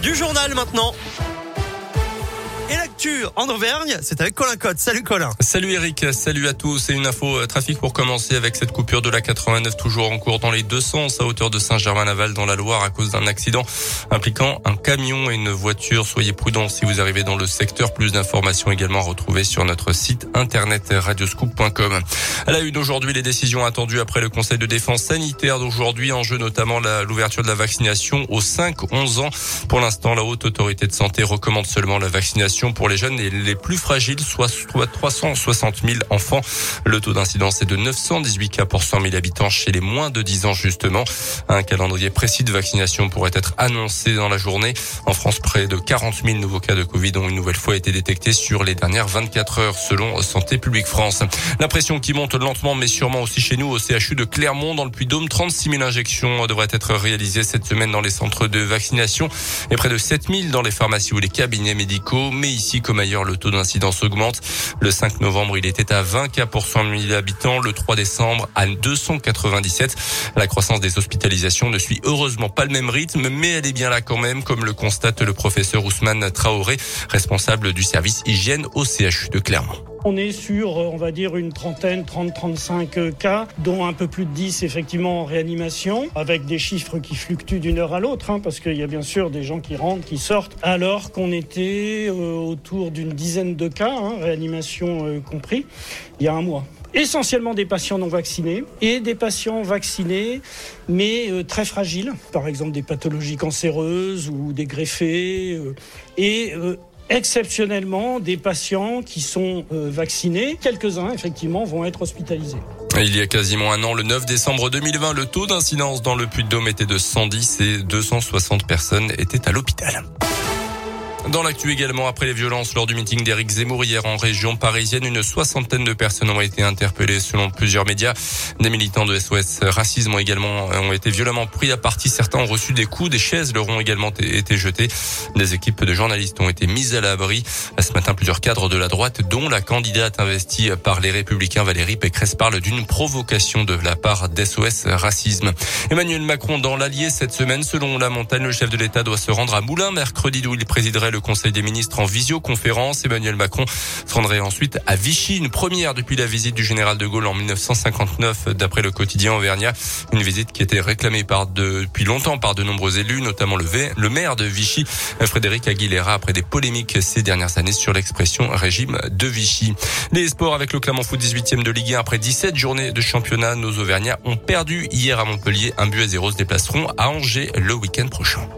du journal maintenant. Et l'actu en Auvergne, c'est avec Colin Cotte. Salut Colin. Salut Eric, salut à tous. C'est une info euh, trafic pour commencer avec cette coupure de la 89 toujours en cours dans les deux sens à hauteur de Saint-Germain-Laval dans la Loire à cause d'un accident impliquant un camion et une voiture. Soyez prudents si vous arrivez dans le secteur. Plus d'informations également retrouvées sur notre site internet radioscoop.com. À la une aujourd'hui, les décisions attendues après le Conseil de défense sanitaire d'aujourd'hui en jeu notamment l'ouverture de la vaccination aux 5-11 ans. Pour l'instant, la haute autorité de santé recommande seulement la vaccination pour les jeunes et les plus fragiles, soit 360 000 enfants. Le taux d'incidence est de 918 cas pour 100 000 habitants chez les moins de 10 ans justement. Un calendrier précis de vaccination pourrait être annoncé dans la journée. En France, près de 40 000 nouveaux cas de Covid ont une nouvelle fois été détectés sur les dernières 24 heures selon Santé publique France. La pression qui monte lentement mais sûrement aussi chez nous au CHU de Clermont dans le Puy-Dôme. 36 000 injections devraient être réalisées cette semaine dans les centres de vaccination et près de 7 000 dans les pharmacies ou les cabinets médicaux ici comme ailleurs, le taux d'incidence augmente. Le 5 novembre, il était à 20 cas pour 100 000 habitants. Le 3 décembre, à 297. La croissance des hospitalisations ne suit heureusement pas le même rythme, mais elle est bien là quand même, comme le constate le professeur Ousmane Traoré, responsable du service hygiène au CHU de Clermont. On est sur, euh, on va dire, une trentaine, 30-35 euh, cas, dont un peu plus de 10 effectivement en réanimation, avec des chiffres qui fluctuent d'une heure à l'autre, hein, parce qu'il y a bien sûr des gens qui rentrent, qui sortent, alors qu'on était euh, autour d'une dizaine de cas, hein, réanimation compris, il y a un mois. Essentiellement des patients non vaccinés et des patients vaccinés mais très fragiles, par exemple des pathologies cancéreuses ou des greffés et exceptionnellement des patients qui sont euh, vaccinés. Quelques-uns, effectivement, vont être hospitalisés. Il y a quasiment un an, le 9 décembre 2020, le taux d'incidence dans le Puy-de-Dôme était de 110 et 260 personnes étaient à l'hôpital. Dans l'actu également, après les violences lors du meeting d'Éric Zemmour hier en région parisienne, une soixantaine de personnes ont été interpellées selon plusieurs médias. Des militants de SOS Racisme ont également ont été violemment pris à partie. Certains ont reçu des coups, des chaises leur ont également été jetées. Des équipes de journalistes ont été mises à l'abri. Ce matin, plusieurs cadres de la droite, dont la candidate investie par les Républicains Valérie Pécresse, parlent d'une provocation de la part d'SOS Racisme. Emmanuel Macron dans l'Allier cette semaine, selon la montagne, le chef de l'État doit se rendre à Moulins mercredi où il présiderait le Conseil des ministres en visioconférence. Emmanuel Macron se rendrait ensuite à Vichy, une première depuis la visite du général de Gaulle en 1959, d'après le quotidien Auvergnat. Une visite qui était réclamée par depuis longtemps par de nombreux élus, notamment le, le maire de Vichy, Frédéric Aguilera, après des polémiques ces dernières années sur l'expression régime de Vichy. Les sports avec le Clermont Foot 18e de Ligue 1 après 17 journées de championnat, nos Auvergnats ont perdu hier à Montpellier. Un but à zéro se déplaceront à Angers le week-end prochain.